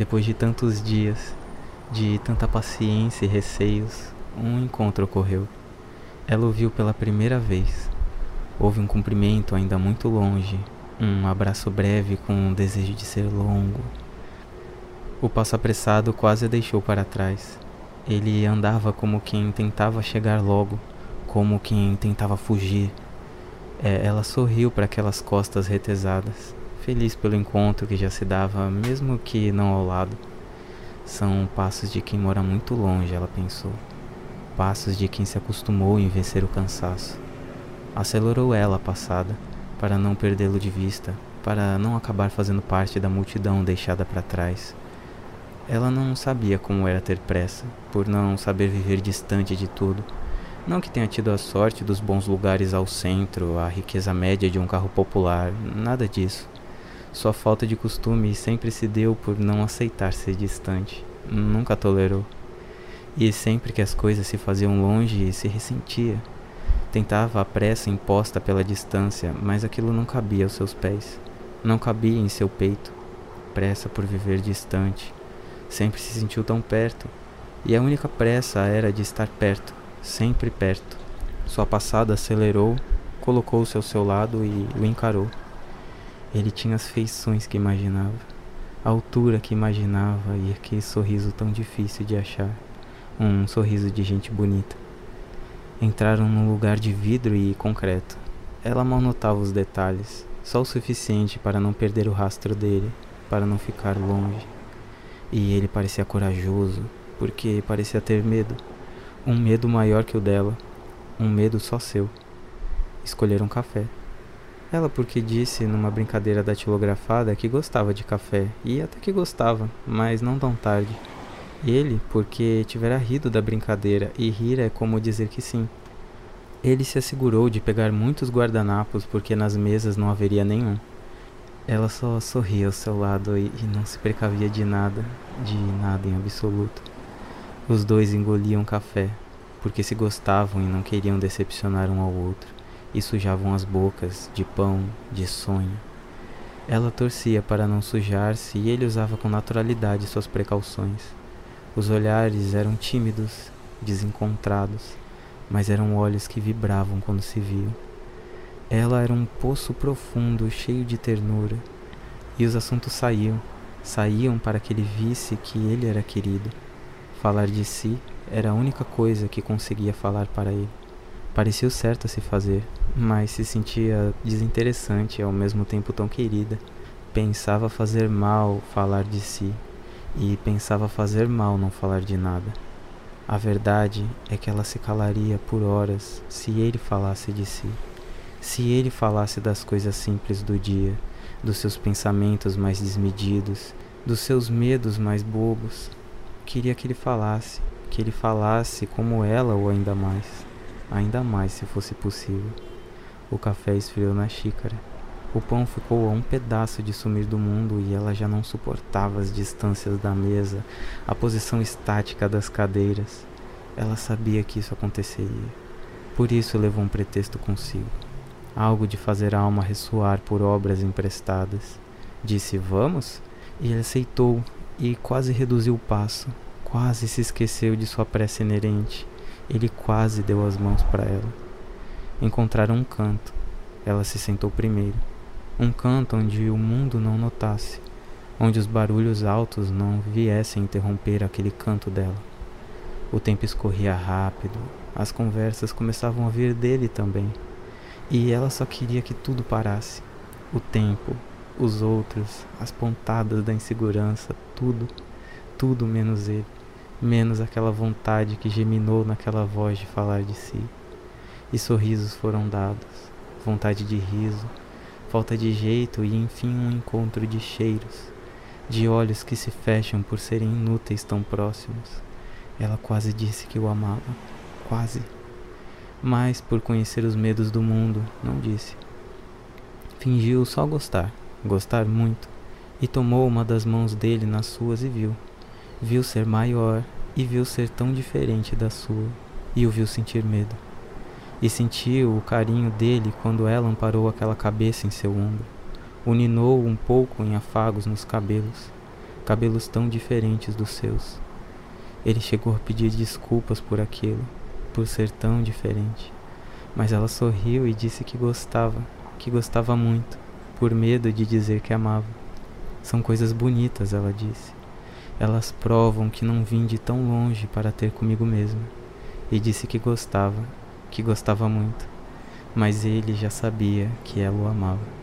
Depois de tantos dias, de tanta paciência e receios, um encontro ocorreu. Ela o viu pela primeira vez. Houve um cumprimento ainda muito longe, um abraço breve com um desejo de ser longo. O passo apressado quase a deixou para trás. Ele andava como quem tentava chegar logo, como quem tentava fugir. É, ela sorriu para aquelas costas retesadas feliz pelo encontro que já se dava, mesmo que não ao lado. São passos de quem mora muito longe, ela pensou. Passos de quem se acostumou em vencer o cansaço. Acelerou ela a passada, para não perdê-lo de vista, para não acabar fazendo parte da multidão deixada para trás. Ela não sabia como era ter pressa, por não saber viver distante de tudo. Não que tenha tido a sorte dos bons lugares ao centro, a riqueza média de um carro popular, nada disso. Sua falta de costume sempre se deu por não aceitar ser distante. Nunca tolerou. E sempre que as coisas se faziam longe, se ressentia. Tentava a pressa imposta pela distância, mas aquilo não cabia aos seus pés. Não cabia em seu peito. Pressa por viver distante. Sempre se sentiu tão perto. E a única pressa era de estar perto, sempre perto. Sua passada acelerou, colocou-se ao seu lado e o encarou. Ele tinha as feições que imaginava, a altura que imaginava e aquele sorriso tão difícil de achar um sorriso de gente bonita. Entraram num lugar de vidro e concreto. Ela mal notava os detalhes, só o suficiente para não perder o rastro dele, para não ficar longe. E ele parecia corajoso, porque parecia ter medo. Um medo maior que o dela, um medo só seu. Escolheram café. Ela porque disse numa brincadeira datilografada que gostava de café, e até que gostava, mas não tão tarde. Ele porque tivera rido da brincadeira, e rir é como dizer que sim. Ele se assegurou de pegar muitos guardanapos porque nas mesas não haveria nenhum. Ela só sorria ao seu lado e, e não se precavia de nada, de nada em absoluto. Os dois engoliam café, porque se gostavam e não queriam decepcionar um ao outro e sujavam as bocas de pão, de sonho. Ela torcia para não sujar-se e ele usava com naturalidade suas precauções. Os olhares eram tímidos, desencontrados, mas eram olhos que vibravam quando se viam. Ela era um poço profundo, cheio de ternura, e os assuntos saíam, saíam para que ele visse que ele era querido. Falar de si era a única coisa que conseguia falar para ele. Parecia o certo a se fazer, mas se sentia desinteressante e ao mesmo tempo tão querida. Pensava fazer mal falar de si e pensava fazer mal não falar de nada. A verdade é que ela se calaria por horas se ele falasse de si, se ele falasse das coisas simples do dia, dos seus pensamentos mais desmedidos, dos seus medos mais bobos. Queria que ele falasse, que ele falasse como ela ou ainda mais, ainda mais se fosse possível. O café esfriou na xícara. O pão ficou a um pedaço de sumir do mundo e ela já não suportava as distâncias da mesa, a posição estática das cadeiras. Ela sabia que isso aconteceria. Por isso levou um pretexto consigo. Algo de fazer a alma ressoar por obras emprestadas. Disse vamos? E ele aceitou e quase reduziu o passo. Quase se esqueceu de sua prece inerente. Ele quase deu as mãos para ela encontraram um canto. Ela se sentou primeiro. Um canto onde o mundo não notasse, onde os barulhos altos não viessem interromper aquele canto dela. O tempo escorria rápido, as conversas começavam a vir dele também. E ela só queria que tudo parasse. O tempo, os outros, as pontadas da insegurança, tudo, tudo menos ele, menos aquela vontade que geminou naquela voz de falar de si e sorrisos foram dados, vontade de riso, falta de jeito e enfim um encontro de cheiros, de olhos que se fecham por serem inúteis tão próximos. Ela quase disse que o amava, quase. Mas por conhecer os medos do mundo, não disse. Fingiu só gostar, gostar muito, e tomou uma das mãos dele nas suas e viu. Viu ser maior e viu ser tão diferente da sua, e o viu sentir medo e sentiu o carinho dele quando ela amparou aquela cabeça em seu ombro. O ninou um pouco em afagos nos cabelos. cabelos tão diferentes dos seus. Ele chegou a pedir desculpas por aquilo, por ser tão diferente. Mas ela sorriu e disse que gostava, que gostava muito, por medo de dizer que amava. São coisas bonitas, ela disse. Elas provam que não vim de tão longe para ter comigo mesma. E disse que gostava, que gostava muito. Mas ele já sabia que ela o amava.